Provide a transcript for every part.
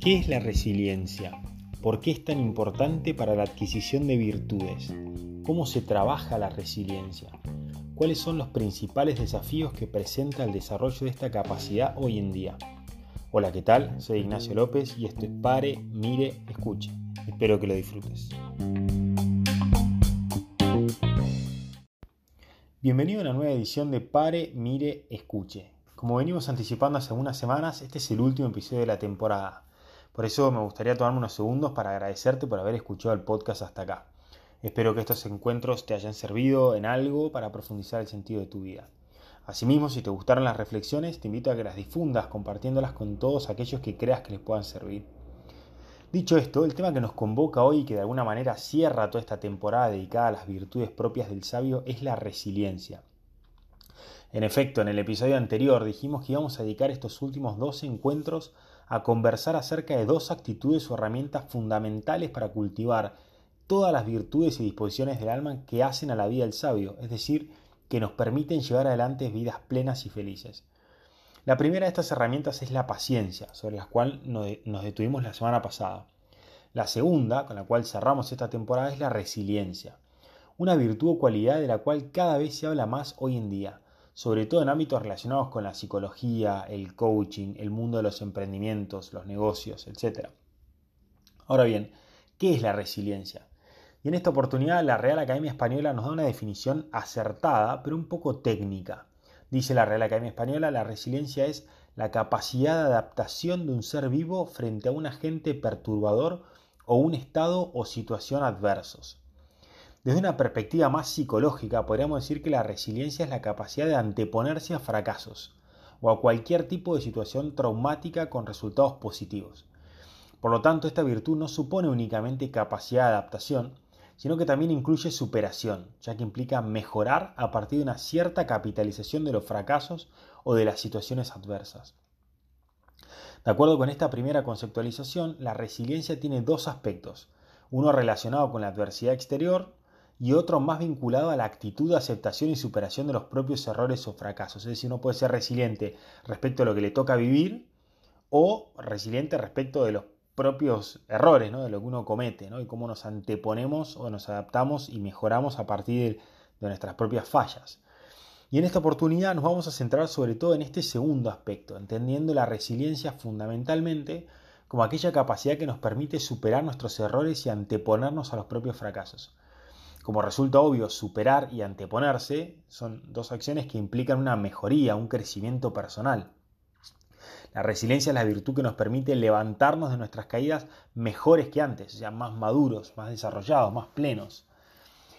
¿Qué es la resiliencia? ¿Por qué es tan importante para la adquisición de virtudes? ¿Cómo se trabaja la resiliencia? ¿Cuáles son los principales desafíos que presenta el desarrollo de esta capacidad hoy en día? Hola, ¿qué tal? Soy Ignacio López y esto es Pare, Mire, Escuche. Espero que lo disfrutes. Bienvenido a una nueva edición de Pare, Mire, Escuche. Como venimos anticipando hace algunas semanas, este es el último episodio de la temporada. Por eso me gustaría tomarme unos segundos para agradecerte por haber escuchado el podcast hasta acá. Espero que estos encuentros te hayan servido en algo para profundizar el sentido de tu vida. Asimismo, si te gustaron las reflexiones, te invito a que las difundas compartiéndolas con todos aquellos que creas que les puedan servir. Dicho esto, el tema que nos convoca hoy y que de alguna manera cierra toda esta temporada dedicada a las virtudes propias del sabio es la resiliencia. En efecto, en el episodio anterior dijimos que íbamos a dedicar estos últimos dos encuentros a conversar acerca de dos actitudes o herramientas fundamentales para cultivar todas las virtudes y disposiciones del alma que hacen a la vida del sabio, es decir, que nos permiten llevar adelante vidas plenas y felices. La primera de estas herramientas es la paciencia, sobre la cual nos detuvimos la semana pasada. La segunda, con la cual cerramos esta temporada, es la resiliencia, una virtud o cualidad de la cual cada vez se habla más hoy en día sobre todo en ámbitos relacionados con la psicología, el coaching, el mundo de los emprendimientos, los negocios, etc. Ahora bien, ¿qué es la resiliencia? Y en esta oportunidad la Real Academia Española nos da una definición acertada, pero un poco técnica. Dice la Real Academia Española, la resiliencia es la capacidad de adaptación de un ser vivo frente a un agente perturbador o un estado o situación adversos. Desde una perspectiva más psicológica, podríamos decir que la resiliencia es la capacidad de anteponerse a fracasos o a cualquier tipo de situación traumática con resultados positivos. Por lo tanto, esta virtud no supone únicamente capacidad de adaptación, sino que también incluye superación, ya que implica mejorar a partir de una cierta capitalización de los fracasos o de las situaciones adversas. De acuerdo con esta primera conceptualización, la resiliencia tiene dos aspectos, uno relacionado con la adversidad exterior y otro más vinculado a la actitud de aceptación y superación de los propios errores o fracasos. Es decir, uno puede ser resiliente respecto a lo que le toca vivir o resiliente respecto de los propios errores, ¿no? de lo que uno comete, ¿no? y cómo nos anteponemos o nos adaptamos y mejoramos a partir de nuestras propias fallas. Y en esta oportunidad nos vamos a centrar sobre todo en este segundo aspecto, entendiendo la resiliencia fundamentalmente como aquella capacidad que nos permite superar nuestros errores y anteponernos a los propios fracasos. Como resulta obvio, superar y anteponerse son dos acciones que implican una mejoría, un crecimiento personal. La resiliencia es la virtud que nos permite levantarnos de nuestras caídas mejores que antes, o sea, más maduros, más desarrollados, más plenos.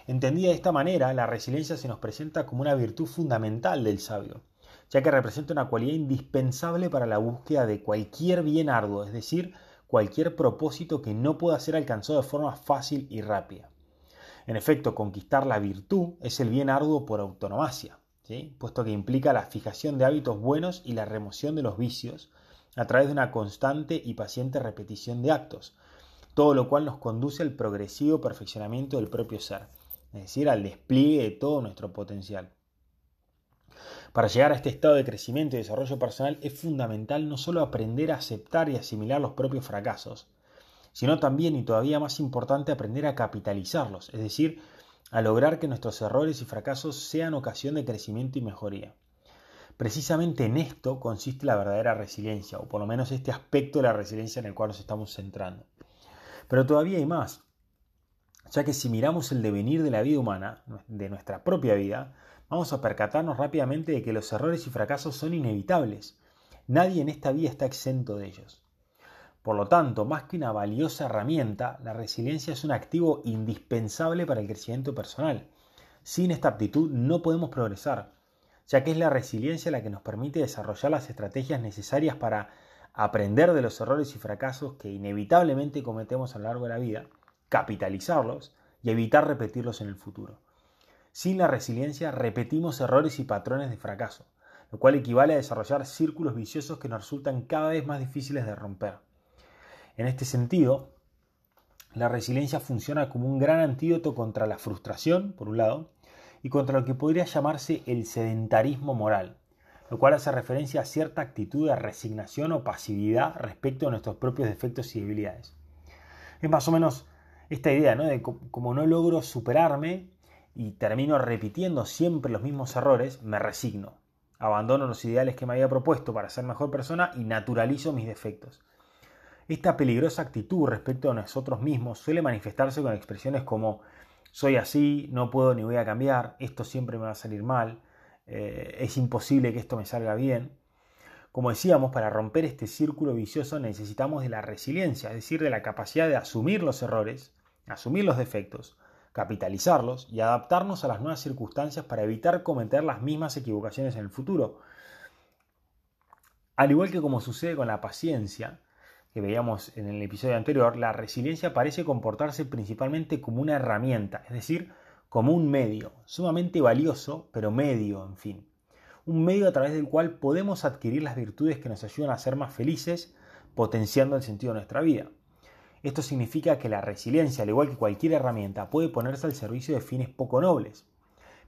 Entendida de esta manera, la resiliencia se nos presenta como una virtud fundamental del sabio, ya que representa una cualidad indispensable para la búsqueda de cualquier bien arduo, es decir, cualquier propósito que no pueda ser alcanzado de forma fácil y rápida. En efecto, conquistar la virtud es el bien arduo por autonomacia, puesto que implica la fijación de hábitos buenos y la remoción de los vicios a través de una constante y paciente repetición de actos, todo lo cual nos conduce al progresivo perfeccionamiento del propio ser, es decir, al despliegue de todo nuestro potencial. Para llegar a este estado de crecimiento y desarrollo personal es fundamental no solo aprender a aceptar y asimilar los propios fracasos, sino también y todavía más importante aprender a capitalizarlos, es decir, a lograr que nuestros errores y fracasos sean ocasión de crecimiento y mejoría. Precisamente en esto consiste la verdadera resiliencia, o por lo menos este aspecto de la resiliencia en el cual nos estamos centrando. Pero todavía hay más, ya que si miramos el devenir de la vida humana, de nuestra propia vida, vamos a percatarnos rápidamente de que los errores y fracasos son inevitables. Nadie en esta vida está exento de ellos. Por lo tanto, más que una valiosa herramienta, la resiliencia es un activo indispensable para el crecimiento personal. Sin esta aptitud no podemos progresar, ya que es la resiliencia la que nos permite desarrollar las estrategias necesarias para aprender de los errores y fracasos que inevitablemente cometemos a lo largo de la vida, capitalizarlos y evitar repetirlos en el futuro. Sin la resiliencia repetimos errores y patrones de fracaso, lo cual equivale a desarrollar círculos viciosos que nos resultan cada vez más difíciles de romper. En este sentido, la resiliencia funciona como un gran antídoto contra la frustración, por un lado, y contra lo que podría llamarse el sedentarismo moral, lo cual hace referencia a cierta actitud de resignación o pasividad respecto a nuestros propios defectos y debilidades. Es más o menos esta idea, ¿no? De como no logro superarme y termino repitiendo siempre los mismos errores, me resigno. Abandono los ideales que me había propuesto para ser mejor persona y naturalizo mis defectos. Esta peligrosa actitud respecto a nosotros mismos suele manifestarse con expresiones como soy así, no puedo ni voy a cambiar, esto siempre me va a salir mal, eh, es imposible que esto me salga bien. Como decíamos, para romper este círculo vicioso necesitamos de la resiliencia, es decir, de la capacidad de asumir los errores, asumir los defectos, capitalizarlos y adaptarnos a las nuevas circunstancias para evitar cometer las mismas equivocaciones en el futuro. Al igual que como sucede con la paciencia, que veíamos en el episodio anterior, la resiliencia parece comportarse principalmente como una herramienta, es decir, como un medio, sumamente valioso, pero medio, en fin. Un medio a través del cual podemos adquirir las virtudes que nos ayudan a ser más felices, potenciando el sentido de nuestra vida. Esto significa que la resiliencia, al igual que cualquier herramienta, puede ponerse al servicio de fines poco nobles.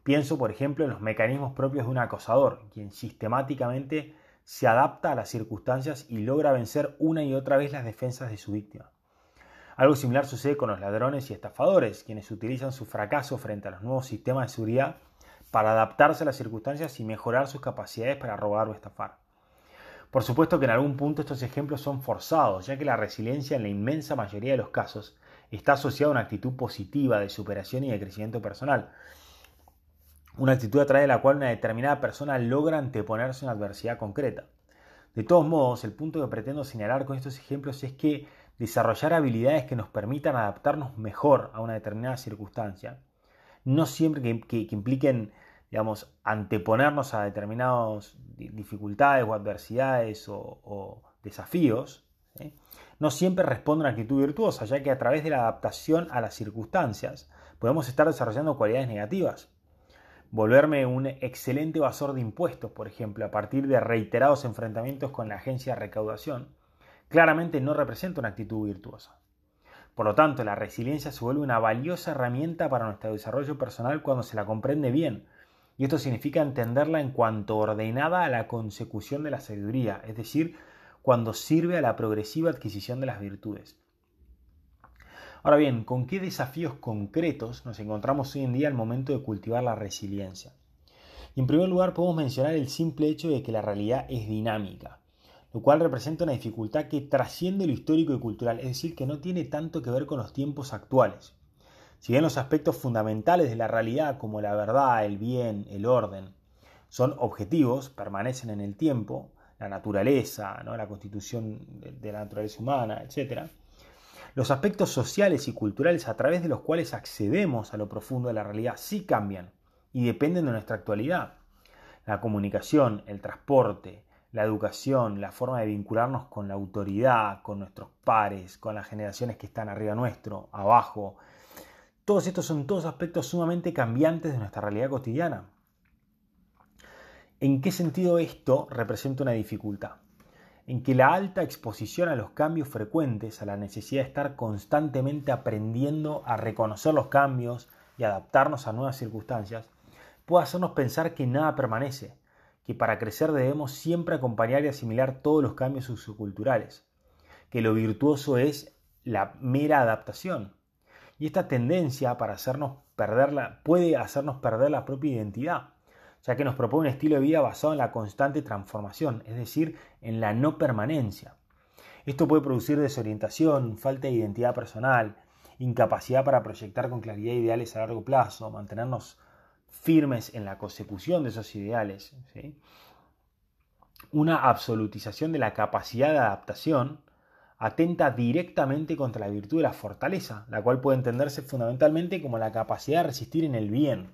Pienso, por ejemplo, en los mecanismos propios de un acosador, quien sistemáticamente se adapta a las circunstancias y logra vencer una y otra vez las defensas de su víctima. Algo similar sucede con los ladrones y estafadores, quienes utilizan su fracaso frente a los nuevos sistemas de seguridad para adaptarse a las circunstancias y mejorar sus capacidades para robar o estafar. Por supuesto que en algún punto estos ejemplos son forzados, ya que la resiliencia en la inmensa mayoría de los casos está asociada a una actitud positiva de superación y de crecimiento personal, una actitud a través de la cual una determinada persona logra anteponerse a una adversidad concreta. De todos modos, el punto que pretendo señalar con estos ejemplos es que desarrollar habilidades que nos permitan adaptarnos mejor a una determinada circunstancia, no siempre que, impliquen, digamos, anteponernos a determinadas dificultades o adversidades o, desafíos, no siempre responde a una actitud virtuosa, ya que a través de la adaptación a las circunstancias podemos estar desarrollando cualidades negativas volverme un excelente evasor de impuestos, por ejemplo, a partir de reiterados enfrentamientos con la agencia de recaudación, claramente no representa una actitud virtuosa. Por lo tanto, la resiliencia se vuelve una valiosa herramienta para nuestro desarrollo personal cuando se la comprende bien, y esto significa entenderla en cuanto ordenada a la consecución de la sabiduría, es decir, cuando sirve a la progresiva adquisición de las virtudes. Ahora bien, ¿con qué desafíos concretos nos encontramos hoy en día al momento de cultivar la resiliencia? Y en primer lugar podemos mencionar el simple hecho de que la realidad es dinámica, lo cual representa una dificultad que trasciende lo histórico y cultural, es decir, que no tiene tanto que ver con los tiempos actuales. Si bien los aspectos fundamentales de la realidad, como la verdad, el bien, el orden, son objetivos, permanecen en el tiempo, la naturaleza, ¿no? la constitución de la naturaleza humana, etc., los aspectos sociales y culturales a través de los cuales accedemos a lo profundo de la realidad sí cambian y dependen de nuestra actualidad. La comunicación, el transporte, la educación, la forma de vincularnos con la autoridad, con nuestros pares, con las generaciones que están arriba nuestro, abajo. Todos estos son todos aspectos sumamente cambiantes de nuestra realidad cotidiana. ¿En qué sentido esto representa una dificultad? En que la alta exposición a los cambios frecuentes, a la necesidad de estar constantemente aprendiendo a reconocer los cambios y adaptarnos a nuevas circunstancias, puede hacernos pensar que nada permanece, que para crecer debemos siempre acompañar y asimilar todos los cambios socioculturales, que lo virtuoso es la mera adaptación. Y esta tendencia para hacernos perderla puede hacernos perder la propia identidad ya que nos propone un estilo de vida basado en la constante transformación, es decir, en la no permanencia. Esto puede producir desorientación, falta de identidad personal, incapacidad para proyectar con claridad ideales a largo plazo, mantenernos firmes en la consecución de esos ideales. Una absolutización de la capacidad de adaptación atenta directamente contra la virtud de la fortaleza, la cual puede entenderse fundamentalmente como la capacidad de resistir en el bien,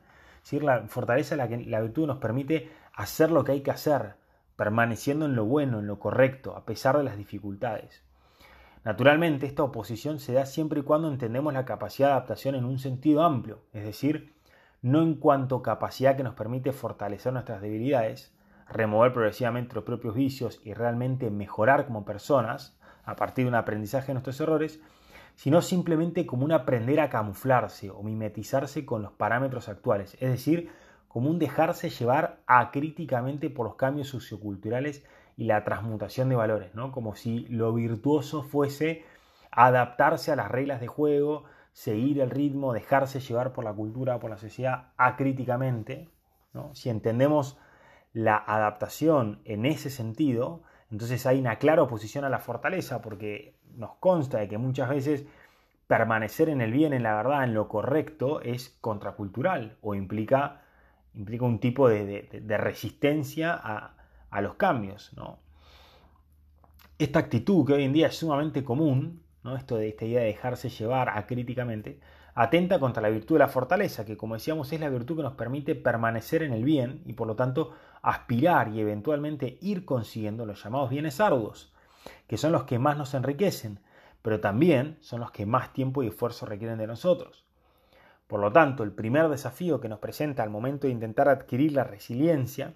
la fortaleza la, que, la virtud nos permite hacer lo que hay que hacer, permaneciendo en lo bueno, en lo correcto, a pesar de las dificultades. Naturalmente, esta oposición se da siempre y cuando entendemos la capacidad de adaptación en un sentido amplio, es decir, no en cuanto capacidad que nos permite fortalecer nuestras debilidades, remover progresivamente los propios vicios y realmente mejorar como personas a partir de un aprendizaje de nuestros errores, sino simplemente como un aprender a camuflarse o mimetizarse con los parámetros actuales, es decir, como un dejarse llevar acríticamente por los cambios socioculturales y la transmutación de valores, ¿no? como si lo virtuoso fuese adaptarse a las reglas de juego, seguir el ritmo, dejarse llevar por la cultura, por la sociedad acríticamente. ¿no? Si entendemos la adaptación en ese sentido, entonces hay una clara oposición a la fortaleza, porque nos consta de que muchas veces permanecer en el bien, en la verdad, en lo correcto, es contracultural o implica, implica un tipo de, resistencia a, a, los cambios. ¿no? Esta actitud que hoy en día es sumamente común, ¿no? esto de esta idea de dejarse llevar acríticamente, atenta contra la virtud de la fortaleza, que como decíamos es la virtud que nos permite permanecer en el bien y por lo tanto aspirar y eventualmente ir consiguiendo los llamados bienes arduos, que son los que más nos enriquecen, pero también son los que más tiempo y esfuerzo requieren de nosotros. Por lo tanto, el primer desafío que nos presenta al momento de intentar adquirir la resiliencia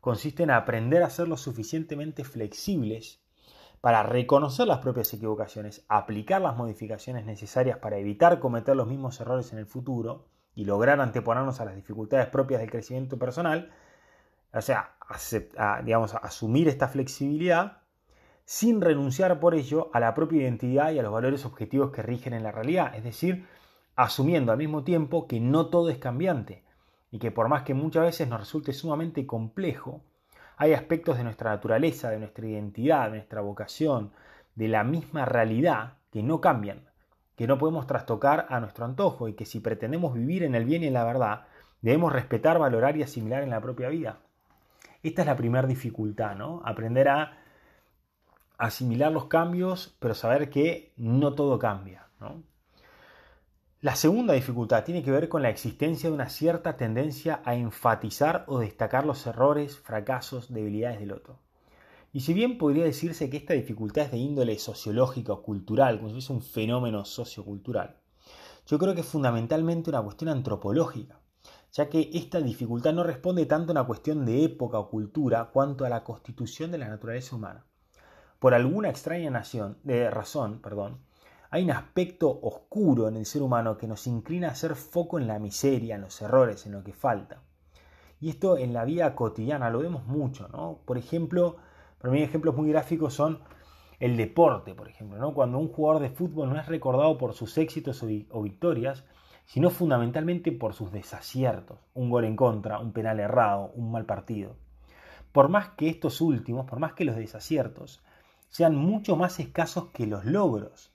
consiste en aprender a ser lo suficientemente flexibles para reconocer las propias equivocaciones, aplicar las modificaciones necesarias para evitar cometer los mismos errores en el futuro y lograr anteponernos a las dificultades propias del crecimiento personal, o sea, digamos, asumir esta flexibilidad sin renunciar por ello a la propia identidad y a los valores objetivos que rigen en la realidad, es decir, asumiendo al mismo tiempo que no todo es cambiante y que por más que muchas veces nos resulte sumamente complejo, hay aspectos de nuestra naturaleza, de nuestra identidad, de nuestra vocación, de la misma realidad que no cambian, que no podemos trastocar a nuestro antojo y que si pretendemos vivir en el bien y en la verdad, debemos respetar, valorar y asimilar en la propia vida. Esta es la primera dificultad, ¿no? Aprender a asimilar los cambios, pero saber que no todo cambia. La segunda dificultad tiene que ver con la existencia de una cierta tendencia a enfatizar o destacar los errores, fracasos, debilidades del otro. Y si bien podría decirse que esta dificultad es de índole sociológica o cultural, como si fuese un fenómeno sociocultural, yo creo que es fundamentalmente una cuestión antropológica, ya que esta dificultad no responde tanto a una cuestión de época o cultura cuanto a la constitución de la naturaleza humana. Por alguna extraña nación, de razón, perdón, hay un aspecto oscuro en el ser humano que nos inclina a hacer foco en la miseria, en los errores, en lo que falta. Y esto en la vida cotidiana lo vemos mucho, ¿no? Por ejemplo, para mí ejemplos muy gráficos son el deporte, por ejemplo, ¿no? Cuando un jugador de fútbol no es recordado por sus éxitos o victorias, sino fundamentalmente por sus desaciertos, un gol en contra, un penal errado, un mal partido. Por más que estos últimos, por más que los desaciertos, sean mucho más escasos que los logros.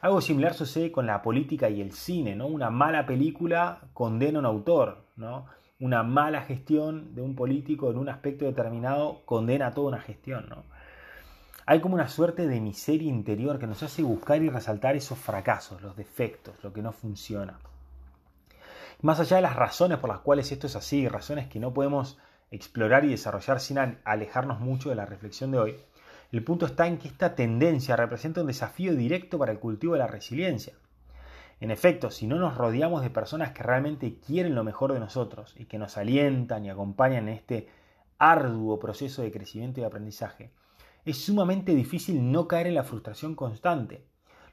Algo similar sucede con la política y el cine, ¿no? Una mala película condena a un autor, ¿no? Una mala gestión de un político en un aspecto determinado condena a toda una gestión, ¿no? Hay como una suerte de miseria interior que nos hace buscar y resaltar esos fracasos, los defectos, lo que no funciona. Más allá de las razones por las cuales esto es así, razones que no podemos explorar y desarrollar sin alejarnos mucho de la reflexión de hoy, el punto está en que esta tendencia representa un desafío directo para el cultivo de la resiliencia. En efecto, si no nos rodeamos de personas que realmente quieren lo mejor de nosotros y que nos alientan y acompañan en este arduo proceso de crecimiento y aprendizaje, es sumamente difícil no caer en la frustración constante,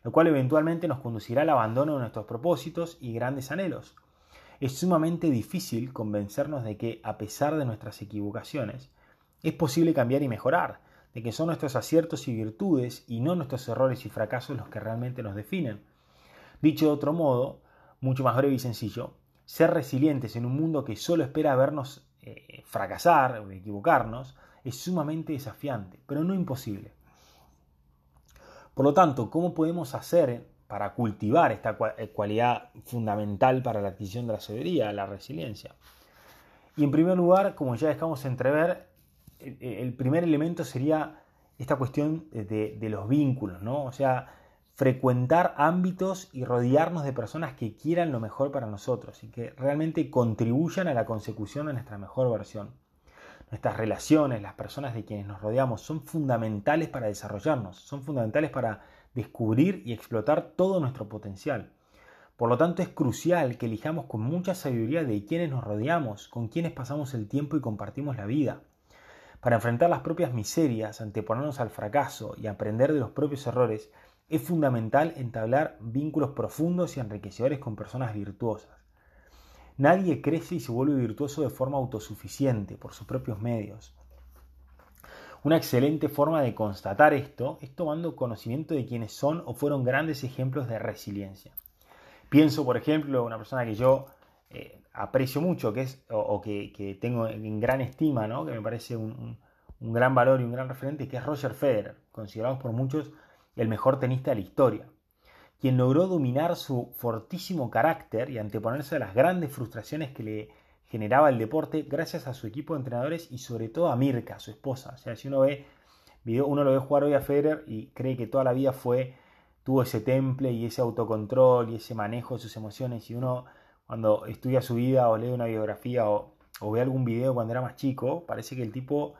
lo cual eventualmente nos conducirá al abandono de nuestros propósitos y grandes anhelos. Es sumamente difícil convencernos de que, a pesar de nuestras equivocaciones, es posible cambiar y mejorar, de que son nuestros aciertos y virtudes y no nuestros errores y fracasos los que realmente nos definen. Dicho de otro modo, mucho más breve y sencillo, ser resilientes en un mundo que solo espera vernos eh, fracasar o equivocarnos es sumamente desafiante, pero no imposible. Por lo tanto, ¿cómo podemos hacer para cultivar esta eh, cualidad fundamental para la adquisición de la sabiduría, la resiliencia? Y en primer lugar, como ya dejamos entrever, el primer elemento sería esta cuestión de, los vínculos, ¿no? O sea, frecuentar ámbitos y rodearnos de personas que quieran lo mejor para nosotros y que realmente contribuyan a la consecución de nuestra mejor versión. Nuestras relaciones, las personas de quienes nos rodeamos son fundamentales para desarrollarnos, son fundamentales para descubrir y explotar todo nuestro potencial. Por lo tanto, es crucial que elijamos con mucha sabiduría de quienes nos rodeamos, con quienes pasamos el tiempo y compartimos la vida. Para enfrentar las propias miserias, anteponernos al fracaso y aprender de los propios errores, es fundamental entablar vínculos profundos y enriquecedores con personas virtuosas. Nadie crece y se vuelve virtuoso de forma autosuficiente, por sus propios medios. Una excelente forma de constatar esto es tomando conocimiento de quienes son o fueron grandes ejemplos de resiliencia. Pienso, por ejemplo, una persona que yo eh, aprecio mucho, que es, o, que, tengo en gran estima, ¿no? que me parece un, un, gran valor y un gran referente, que es Roger Federer, considerado por muchos el mejor tenista de la historia, quien logró dominar su fortísimo carácter y anteponerse a las grandes frustraciones que le generaba el deporte gracias a su equipo de entrenadores y sobre todo a Mirka, su esposa. O sea, si uno ve video, uno lo ve jugar hoy a Federer y cree que toda la vida fue tuvo ese temple y ese autocontrol y ese manejo de sus emociones y uno cuando estudia su vida o lee una biografía o, ve algún video cuando era más chico, parece que el tipo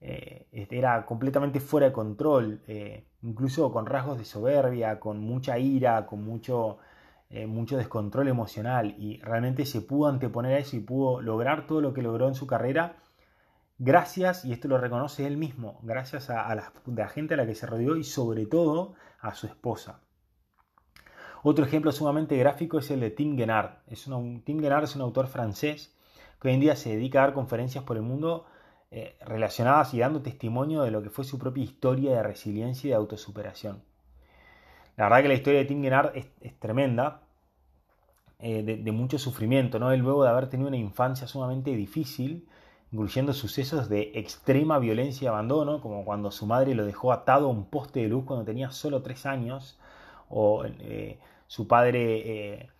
eh, era completamente fuera de control, eh, incluso con rasgos de soberbia, con mucha ira, con mucho, eh, mucho descontrol emocional y realmente se pudo anteponer a eso y pudo lograr todo lo que logró en su carrera gracias, y esto lo reconoce él mismo, gracias a, la, gente a la que se rodeó y sobre todo a su esposa. Otro ejemplo sumamente gráfico es el de Tim Guenard. Es Tim Guenard es un autor francés que hoy en día se dedica a dar conferencias por el mundo eh, relacionadas y dando testimonio de lo que fue su propia historia de resiliencia y de autosuperación. La verdad que la historia de Tim Guenard es, tremenda, eh, de, mucho sufrimiento, ¿no? Él luego de haber tenido una infancia sumamente difícil, incluyendo sucesos de extrema violencia y abandono, como cuando su madre lo dejó atado a un poste de luz cuando tenía solo tres años, o eh, su padre eh,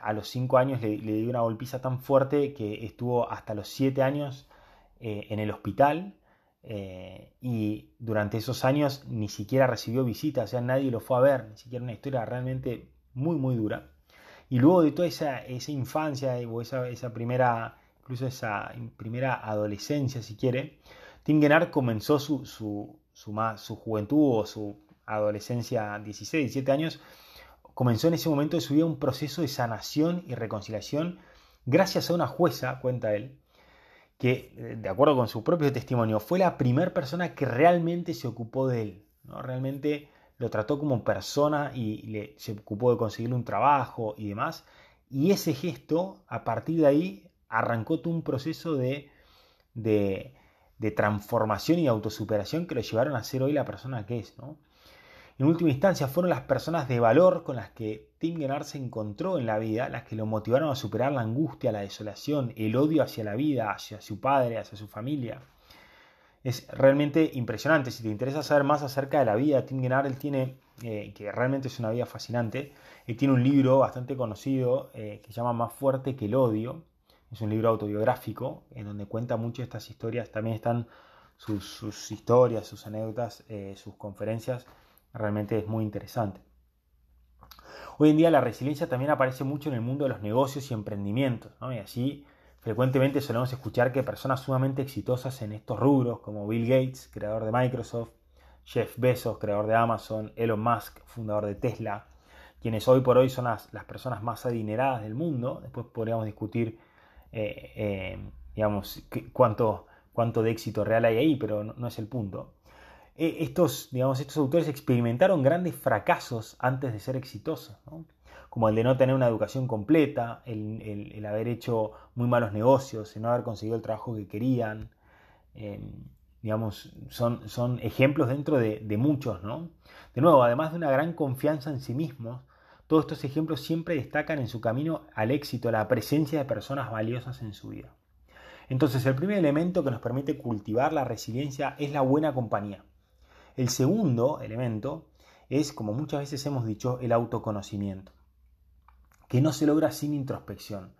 a los 5 años le, dio una golpiza tan fuerte que estuvo hasta los 7 años eh, en el hospital eh, y durante esos años ni siquiera recibió visitas, o sea, nadie lo fue a ver, ni siquiera una historia realmente muy, muy dura. Y luego de toda esa, esa infancia o esa, esa, primera, incluso esa primera adolescencia, si quiere, Tim Gennard comenzó su, su, su, su juventud o su adolescencia, 16, 17 años, comenzó en ese momento de su vida un proceso de sanación y reconciliación gracias a una jueza, cuenta él, que, eh, de acuerdo con su propio testimonio, fue la primera persona que realmente se ocupó de él. ¿no? Realmente lo trató como persona y le, se ocupó de conseguirle un trabajo y demás. Y ese gesto, a partir de ahí, arrancó todo un proceso de, de, de transformación y autosuperación que lo llevaron a ser hoy la persona que es. ¿no? En última instancia, fueron las personas de valor con las que Tim Gennard se encontró en la vida las que lo motivaron a superar la angustia, la desolación, el odio hacia la vida, hacia su padre, hacia su familia. Es realmente impresionante. Si te interesa saber más acerca de la vida de Tim Gennard, él tiene, eh, que realmente es una vida fascinante, él tiene un libro bastante conocido eh, que se llama Más fuerte que el odio. Es un libro autobiográfico en donde cuenta mucho estas historias. También están sus, historias, sus anécdotas, eh, sus conferencias Realmente es muy interesante. Hoy en día la resiliencia también aparece mucho en el mundo de los negocios y emprendimientos, y así frecuentemente solemos escuchar que personas sumamente exitosas en estos rubros, como Bill Gates, creador de Microsoft, Jeff Bezos, creador de Amazon, Elon Musk, fundador de Tesla, quienes hoy por hoy son las, personas más adineradas del mundo, después podríamos discutir, eh, eh, digamos, cuánto, cuánto de éxito real hay ahí, pero no es el punto. Eh, estos, digamos, estos autores experimentaron grandes fracasos antes de ser exitosos, como el de no tener una educación completa, el, haber hecho muy malos negocios, el no haber conseguido el trabajo que querían. Em, digamos, son, son, ejemplos dentro de, de, muchos, ¿no? De nuevo, además de una gran confianza en sí mismos, todos estos ejemplos siempre destacan en su camino al éxito la presencia de personas valiosas en su vida. Entonces, el primer elemento que nos permite cultivar la resiliencia es la buena compañía. El segundo elemento es, como muchas veces hemos dicho, el autoconocimiento, que no se logra sin introspección.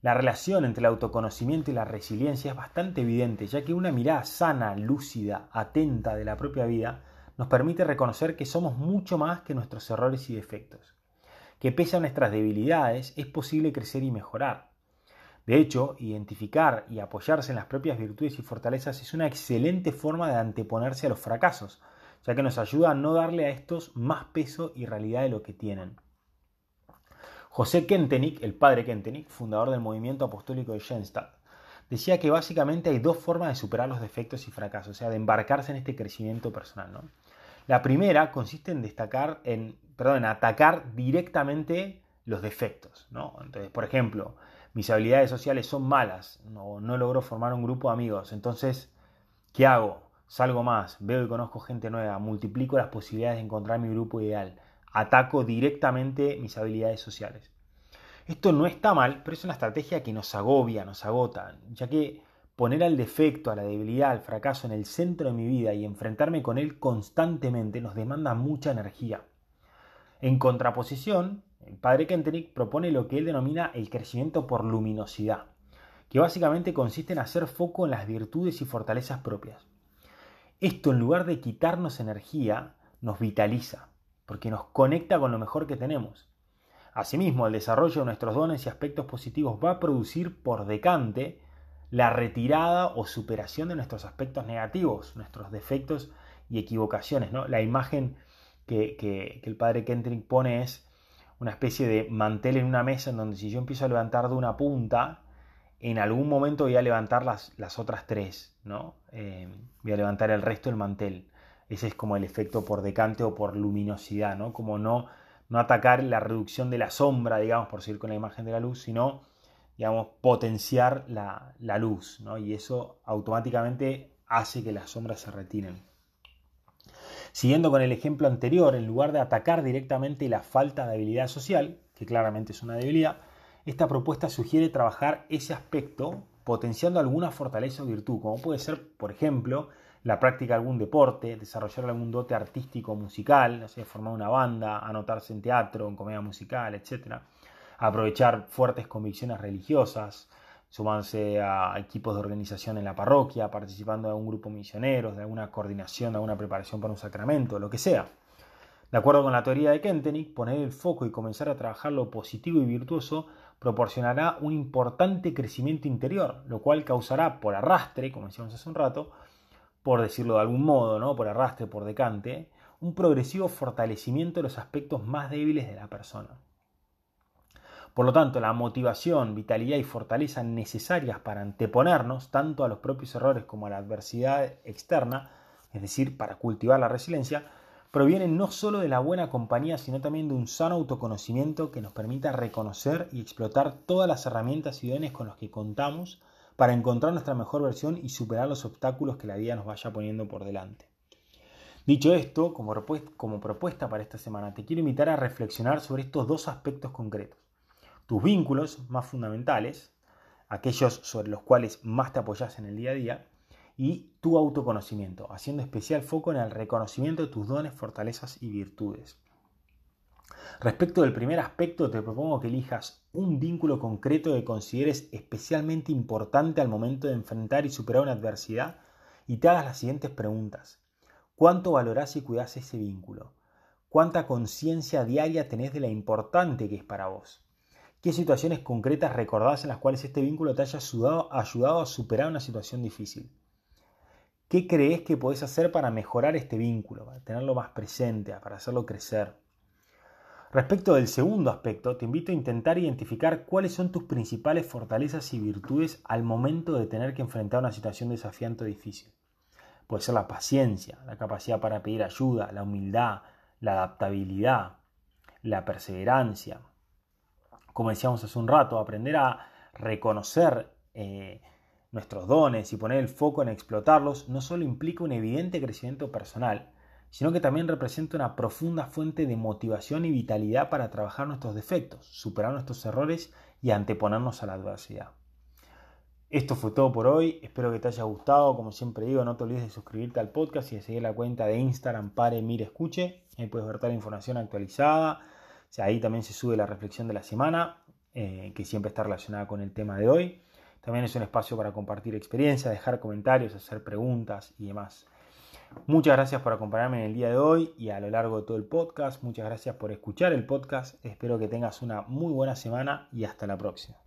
La relación entre el autoconocimiento y la resiliencia es bastante evidente, ya que una mirada sana, lúcida, atenta de la propia vida nos permite reconocer que somos mucho más que nuestros errores y defectos, que pese a nuestras debilidades es posible crecer y mejorar, de hecho, identificar y apoyarse en las propias virtudes y fortalezas es una excelente forma de anteponerse a los fracasos, ya que nos ayuda a no darle a estos más peso y realidad de lo que tienen. José Kentenich, el padre Kentenich, fundador del movimiento apostólico de Schoenstatt, decía que básicamente hay dos formas de superar los defectos y fracasos, o sea, de embarcarse en este crecimiento personal. La primera consiste en destacar, en, perdón, en atacar directamente los defectos. Entonces, por ejemplo, mis habilidades sociales son malas, no, no logro formar un grupo de amigos, entonces, ¿qué hago? Salgo más, veo y conozco gente nueva, multiplico las posibilidades de encontrar mi grupo ideal, ataco directamente mis habilidades sociales. Esto no está mal, pero es una estrategia que nos agobia, nos agota, ya que poner al defecto, a la debilidad, al fracaso en el centro de mi vida y enfrentarme con él constantemente nos demanda mucha energía. En contraposición, el padre Kentenich propone lo que él denomina el crecimiento por luminosidad, que básicamente consiste en hacer foco en las virtudes y fortalezas propias. Esto en lugar de quitarnos energía, nos vitaliza, porque nos conecta con lo mejor que tenemos. Asimismo, el desarrollo de nuestros dones y aspectos positivos va a producir por decante la retirada o superación de nuestros aspectos negativos, nuestros defectos y equivocaciones. ¿no? La imagen que, el padre Kendrick pone es una especie de mantel en una mesa en donde si yo empiezo a levantar de una punta, en algún momento voy a levantar las, las otras tres, ¿no? Eh, voy a levantar el resto del mantel. Ese es como el efecto por decante o por luminosidad, ¿no? Como no, no atacar la reducción de la sombra, digamos, por seguir con la imagen de la luz, sino, digamos, potenciar la, la luz, ¿no? Y eso automáticamente hace que las sombras se retiren. Siguiendo con el ejemplo anterior, en lugar de atacar directamente la falta de habilidad social, que claramente es una debilidad, esta propuesta sugiere trabajar ese aspecto potenciando alguna fortaleza o virtud, como puede ser, por ejemplo, la práctica de algún deporte, desarrollar algún dote artístico o musical, formar una banda, anotarse en teatro, en comedia musical, etc. Aprovechar fuertes convicciones religiosas, sumarse a equipos de organización en la parroquia, participando de un grupo misioneros, de alguna coordinación, de alguna preparación para un sacramento, lo que sea. De acuerdo con la teoría de Kentenich, poner el foco y comenzar a trabajar lo positivo y virtuoso proporcionará un importante crecimiento interior, lo cual causará por arrastre, como decíamos hace un rato, por decirlo de algún modo, ¿no? por arrastre, por decante, un progresivo fortalecimiento de los aspectos más débiles de la persona. Por lo tanto, la motivación, vitalidad y fortaleza necesarias para anteponernos tanto a los propios errores como a la adversidad externa, es decir, para cultivar la resiliencia, provienen no solo de la buena compañía, sino también de un sano autoconocimiento que nos permita reconocer y explotar todas las herramientas y dones con los que contamos para encontrar nuestra mejor versión y superar los obstáculos que la vida nos vaya poniendo por delante. Dicho esto, como propuesta para esta semana, te quiero invitar a reflexionar sobre estos dos aspectos concretos tus vínculos más fundamentales, aquellos sobre los cuales más te apoyas en el día a día, y tu autoconocimiento, haciendo especial foco en el reconocimiento de tus dones, fortalezas y virtudes. Respecto del primer aspecto, te propongo que elijas un vínculo concreto que consideres especialmente importante al momento de enfrentar y superar una adversidad y te hagas las siguientes preguntas. ¿Cuánto valorás y cuidás ese vínculo? ¿Cuánta conciencia diaria tenés de la importante que es para vos? ¿Qué situaciones concretas recordás en las cuales este vínculo te haya ayudado, ayudado a superar una situación difícil? ¿Qué crees que podés hacer para mejorar este vínculo, para tenerlo más presente, para hacerlo crecer? Respecto del segundo aspecto, te invito a intentar identificar cuáles son tus principales fortalezas y virtudes al momento de tener que enfrentar una situación desafiante o difícil. Puede ser la paciencia, la capacidad para pedir ayuda, la humildad, la adaptabilidad, la perseverancia, como decíamos hace un rato, aprender a reconocer eh, nuestros dones y poner el foco en explotarlos no solo implica un evidente crecimiento personal, sino que también representa una profunda fuente de motivación y vitalidad para trabajar nuestros defectos, superar nuestros errores y anteponernos a la adversidad. Esto fue todo por hoy, espero que te haya gustado, como siempre digo, no te olvides de suscribirte al podcast y de seguir la cuenta de Instagram Pare Mire Escuche, ahí puedes ver toda la información actualizada, ahí también se sube la reflexión de la semana, eh, que siempre está relacionada con el tema de hoy. También es un espacio para compartir experiencias, dejar comentarios, hacer preguntas y demás. Muchas gracias por acompañarme en el día de hoy y a lo largo de todo el podcast. Muchas gracias por escuchar el podcast. Espero que tengas una muy buena semana y hasta la próxima.